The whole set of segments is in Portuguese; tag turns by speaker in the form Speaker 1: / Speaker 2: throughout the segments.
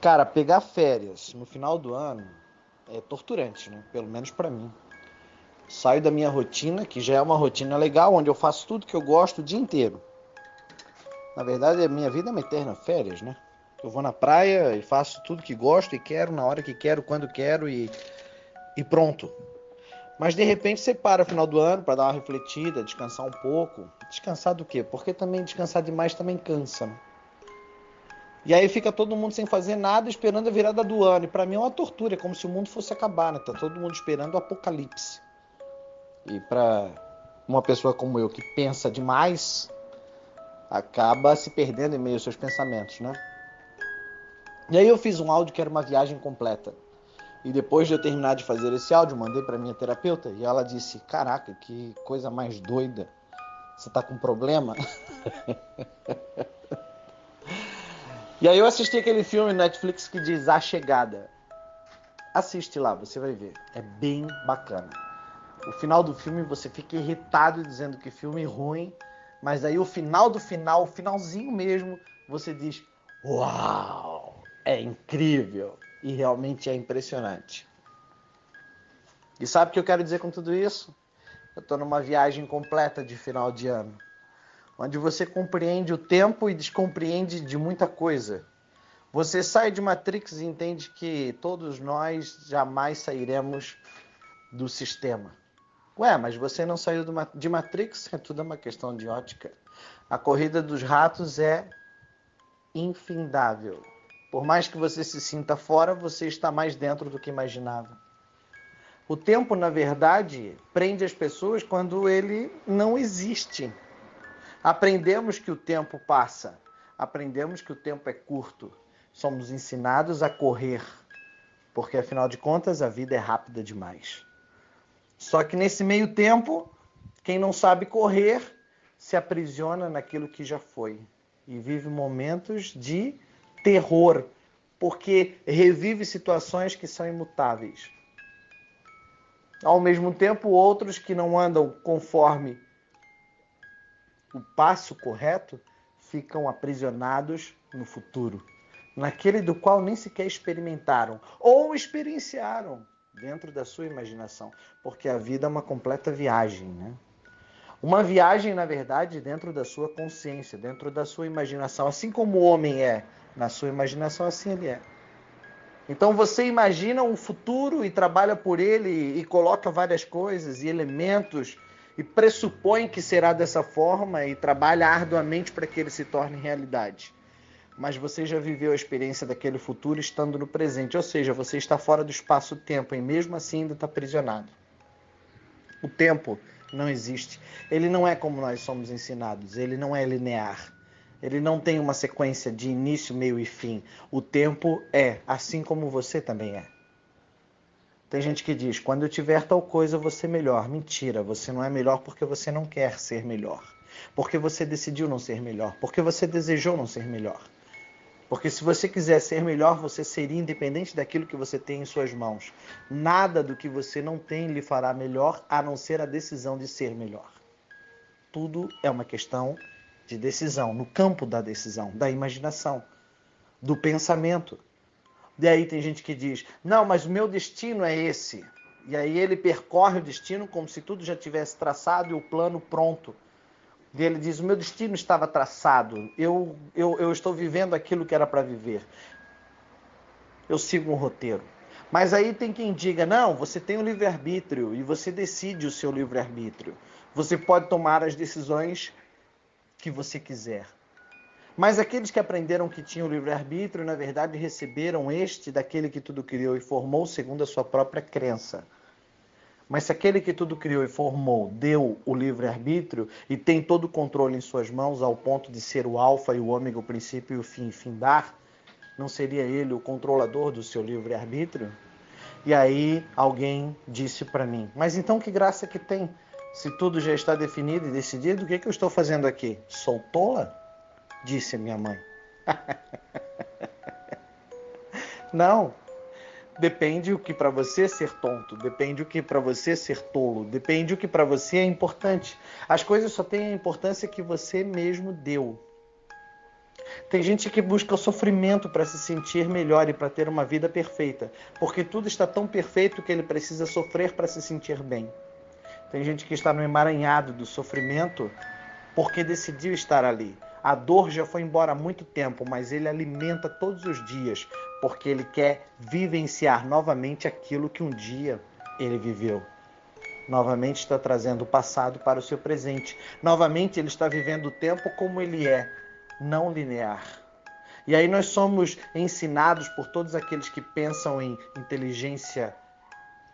Speaker 1: Cara, pegar férias no final do ano é torturante, né? Pelo menos para mim. Saio da minha rotina, que já é uma rotina legal, onde eu faço tudo que eu gosto o dia inteiro. Na verdade, a minha vida é uma eterna férias, né? Eu vou na praia e faço tudo que gosto e quero, na hora que quero, quando quero e, e pronto. Mas de repente você para no final do ano para dar uma refletida, descansar um pouco. Descansar do quê? Porque também descansar demais também cansa. Né? E aí fica todo mundo sem fazer nada, esperando a virada do ano. E para mim é uma tortura, é como se o mundo fosse acabar, né? Tá todo mundo esperando o apocalipse. E para uma pessoa como eu que pensa demais, acaba se perdendo em meio aos seus pensamentos, né? E aí eu fiz um áudio que era uma viagem completa. E depois de eu terminar de fazer esse áudio, mandei para minha terapeuta e ela disse: "Caraca, que coisa mais doida. Você tá com problema?" e aí eu assisti aquele filme Netflix que diz A Chegada. Assiste lá, você vai ver. É bem bacana. O final do filme você fica irritado dizendo que filme ruim, mas aí o final do final, o finalzinho mesmo, você diz: "Uau!" é incrível e realmente é impressionante. E sabe o que eu quero dizer com tudo isso? Eu estou numa viagem completa de final de ano, onde você compreende o tempo e descompreende de muita coisa. Você sai de Matrix e entende que todos nós jamais sairemos do sistema. Ué, mas você não saiu de Matrix? É tudo uma questão de ótica. A corrida dos ratos é infindável. Por mais que você se sinta fora, você está mais dentro do que imaginava. O tempo, na verdade, prende as pessoas quando ele não existe. Aprendemos que o tempo passa, aprendemos que o tempo é curto. Somos ensinados a correr, porque afinal de contas a vida é rápida demais. Só que nesse meio tempo, quem não sabe correr se aprisiona naquilo que já foi e vive momentos de terror, porque revive situações que são imutáveis. Ao mesmo tempo, outros que não andam conforme o passo correto ficam aprisionados no futuro, naquele do qual nem sequer experimentaram ou experienciaram dentro da sua imaginação, porque a vida é uma completa viagem, né? Uma viagem, na verdade, dentro da sua consciência, dentro da sua imaginação, assim como o homem é na sua imaginação, assim ele é. Então você imagina um futuro e trabalha por ele e coloca várias coisas e elementos e pressupõe que será dessa forma e trabalha arduamente para que ele se torne realidade. Mas você já viveu a experiência daquele futuro estando no presente, ou seja, você está fora do espaço-tempo e mesmo assim ainda está aprisionado. O tempo não existe. Ele não é como nós somos ensinados, ele não é linear. Ele não tem uma sequência de início, meio e fim. O tempo é, assim como você também é. Tem gente que diz: quando eu tiver tal coisa, ser melhor. Mentira, você não é melhor porque você não quer ser melhor. Porque você decidiu não ser melhor. Porque você desejou não ser melhor. Porque se você quiser ser melhor, você seria independente daquilo que você tem em suas mãos. Nada do que você não tem lhe fará melhor, a não ser a decisão de ser melhor. Tudo é uma questão de decisão, no campo da decisão, da imaginação, do pensamento. E aí tem gente que diz: não, mas o meu destino é esse. E aí ele percorre o destino como se tudo já tivesse traçado e o plano pronto. E ele diz: o meu destino estava traçado, eu, eu, eu estou vivendo aquilo que era para viver. Eu sigo um roteiro. Mas aí tem quem diga: não, você tem o um livre-arbítrio e você decide o seu livre-arbítrio. Você pode tomar as decisões que você quiser. Mas aqueles que aprenderam que tinham livre-arbítrio, na verdade, receberam este daquele que tudo criou e formou segundo a sua própria crença. Mas se aquele que tudo criou e formou deu o livre-arbítrio e tem todo o controle em suas mãos ao ponto de ser o alfa e o ômega, o princípio e o fim, findar, não seria ele o controlador do seu livre-arbítrio? E aí alguém disse para mim: Mas então que graça que tem? Se tudo já está definido e decidido, o que, é que eu estou fazendo aqui? Sou tola? Disse a minha mãe. Não. Depende o que para você ser tonto, depende o que para você ser tolo, depende o que para você é importante. As coisas só têm a importância que você mesmo deu. Tem gente que busca o sofrimento para se sentir melhor e para ter uma vida perfeita, porque tudo está tão perfeito que ele precisa sofrer para se sentir bem. Tem gente que está no emaranhado do sofrimento porque decidiu estar ali. A dor já foi embora há muito tempo, mas ele alimenta todos os dias porque ele quer vivenciar novamente aquilo que um dia ele viveu. Novamente está trazendo o passado para o seu presente. Novamente ele está vivendo o tempo como ele é, não linear. E aí nós somos ensinados por todos aqueles que pensam em inteligência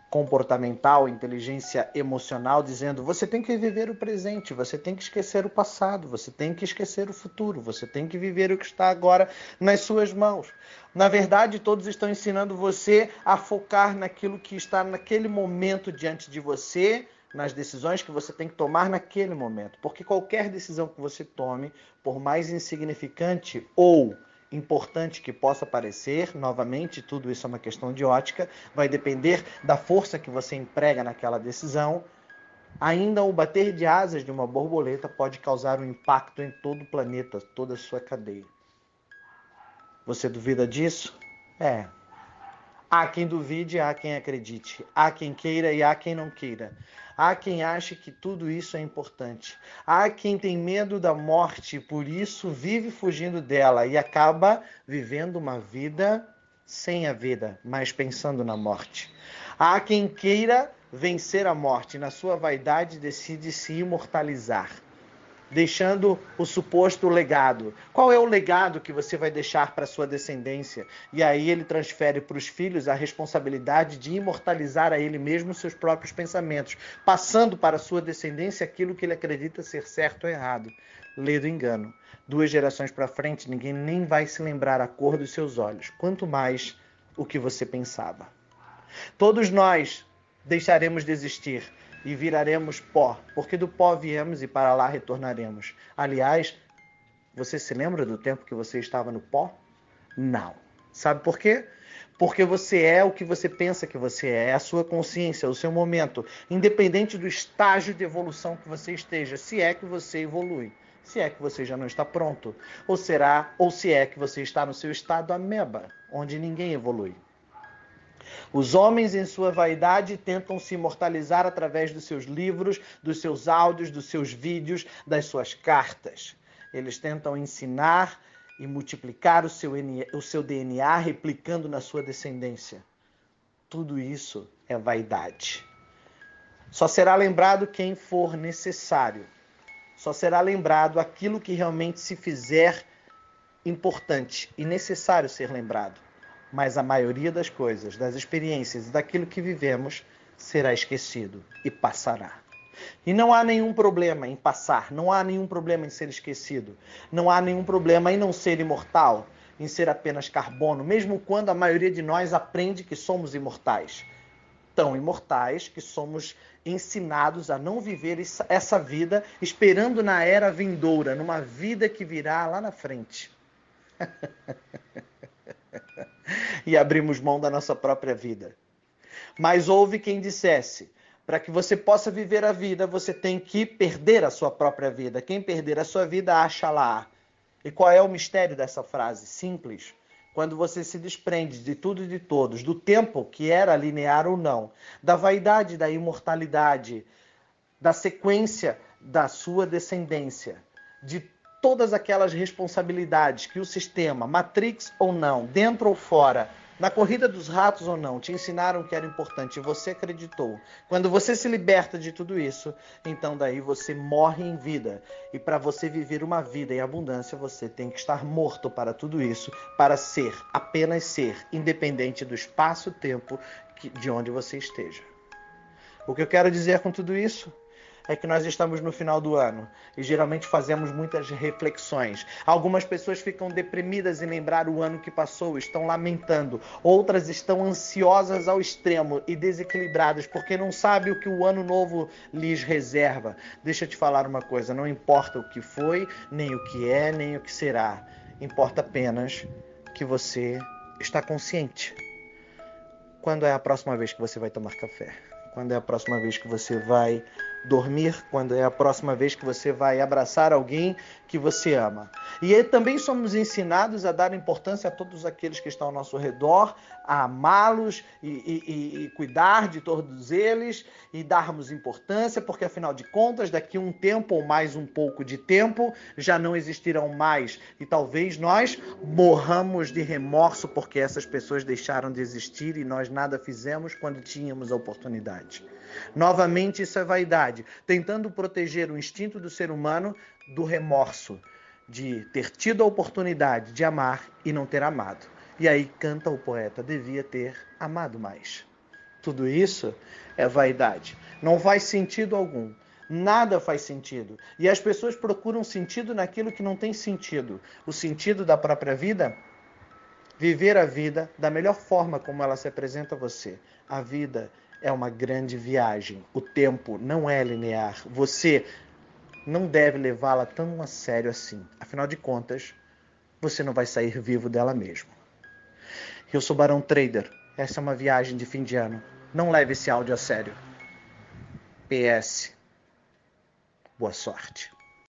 Speaker 1: comportamental, inteligência emocional, dizendo: você tem que viver o presente, você tem que esquecer o passado, você tem que esquecer o futuro, você tem que viver o que está agora nas suas mãos. Na verdade, todos estão ensinando você a focar naquilo que está naquele momento diante de você nas decisões que você tem que tomar naquele momento. Porque qualquer decisão que você tome, por mais insignificante ou importante que possa parecer, novamente, tudo isso é uma questão de ótica, vai depender da força que você emprega naquela decisão. Ainda o bater de asas de uma borboleta pode causar um impacto em todo o planeta, toda a sua cadeia. Você duvida disso? É, Há quem duvide, há quem acredite, há quem queira e há quem não queira. Há quem ache que tudo isso é importante. Há quem tem medo da morte por isso vive fugindo dela e acaba vivendo uma vida sem a vida, mas pensando na morte. Há quem queira vencer a morte e na sua vaidade decide se imortalizar deixando o suposto legado. Qual é o legado que você vai deixar para sua descendência? E aí ele transfere para os filhos a responsabilidade de imortalizar a ele mesmo seus próprios pensamentos, passando para sua descendência aquilo que ele acredita ser certo ou errado. Lê do engano. Duas gerações para frente, ninguém nem vai se lembrar a cor dos seus olhos, quanto mais o que você pensava. Todos nós deixaremos de existir e viraremos pó, porque do pó viemos e para lá retornaremos. Aliás, você se lembra do tempo que você estava no pó? Não. Sabe por quê? Porque você é o que você pensa que você é, é a sua consciência, o seu momento, independente do estágio de evolução que você esteja, se é que você evolui, se é que você já não está pronto, ou será, ou se é que você está no seu estado ameba, onde ninguém evolui. Os homens, em sua vaidade, tentam se imortalizar através dos seus livros, dos seus áudios, dos seus vídeos, das suas cartas. Eles tentam ensinar e multiplicar o seu, o seu DNA, replicando na sua descendência. Tudo isso é vaidade. Só será lembrado quem for necessário. Só será lembrado aquilo que realmente se fizer importante e necessário ser lembrado mas a maioria das coisas, das experiências e daquilo que vivemos será esquecido e passará. E não há nenhum problema em passar, não há nenhum problema em ser esquecido, não há nenhum problema em não ser imortal, em ser apenas carbono, mesmo quando a maioria de nós aprende que somos imortais. Tão imortais que somos ensinados a não viver essa vida esperando na era vindoura, numa vida que virá lá na frente. e abrimos mão da nossa própria vida. Mas houve quem dissesse: para que você possa viver a vida, você tem que perder a sua própria vida. Quem perder a sua vida, acha lá. E qual é o mistério dessa frase? Simples. Quando você se desprende de tudo e de todos, do tempo que era linear ou não, da vaidade da imortalidade, da sequência da sua descendência, de todas aquelas responsabilidades que o sistema, Matrix ou não, dentro ou fora, na corrida dos ratos ou não, te ensinaram que era importante e você acreditou. Quando você se liberta de tudo isso, então daí você morre em vida. E para você viver uma vida em abundância, você tem que estar morto para tudo isso, para ser, apenas ser, independente do espaço-tempo de onde você esteja. O que eu quero dizer com tudo isso? É que nós estamos no final do ano e geralmente fazemos muitas reflexões. Algumas pessoas ficam deprimidas em lembrar o ano que passou, estão lamentando. Outras estão ansiosas ao extremo e desequilibradas porque não sabem o que o ano novo lhes reserva. Deixa eu te falar uma coisa: não importa o que foi, nem o que é, nem o que será. Importa apenas que você está consciente. Quando é a próxima vez que você vai tomar café? Quando é a próxima vez que você vai dormir quando é a próxima vez que você vai abraçar alguém que você ama. E também somos ensinados a dar importância a todos aqueles que estão ao nosso redor, a amá-los e, e, e, cuidar de todos eles e darmos importância, porque afinal de contas, daqui um tempo ou mais um pouco de tempo, já não existirão mais e talvez nós morramos de remorso porque essas pessoas deixaram de existir e nós nada fizemos quando tínhamos a oportunidade. Novamente, isso é vaidade, tentando proteger o instinto do ser humano do remorso, de ter tido a oportunidade de amar e não ter amado. E aí canta o poeta: devia ter amado mais. Tudo isso é vaidade. Não faz sentido algum. Nada faz sentido. E as pessoas procuram sentido naquilo que não tem sentido. O sentido da própria vida? Viver a vida da melhor forma como ela se apresenta a você. A vida é uma grande viagem. O tempo não é linear. Você não deve levá-la tão a sério assim. Afinal de contas, você não vai sair vivo dela mesmo. Eu sou Barão Trader. Essa é uma viagem de fim de ano. Não leve esse áudio a sério. PS. Boa sorte.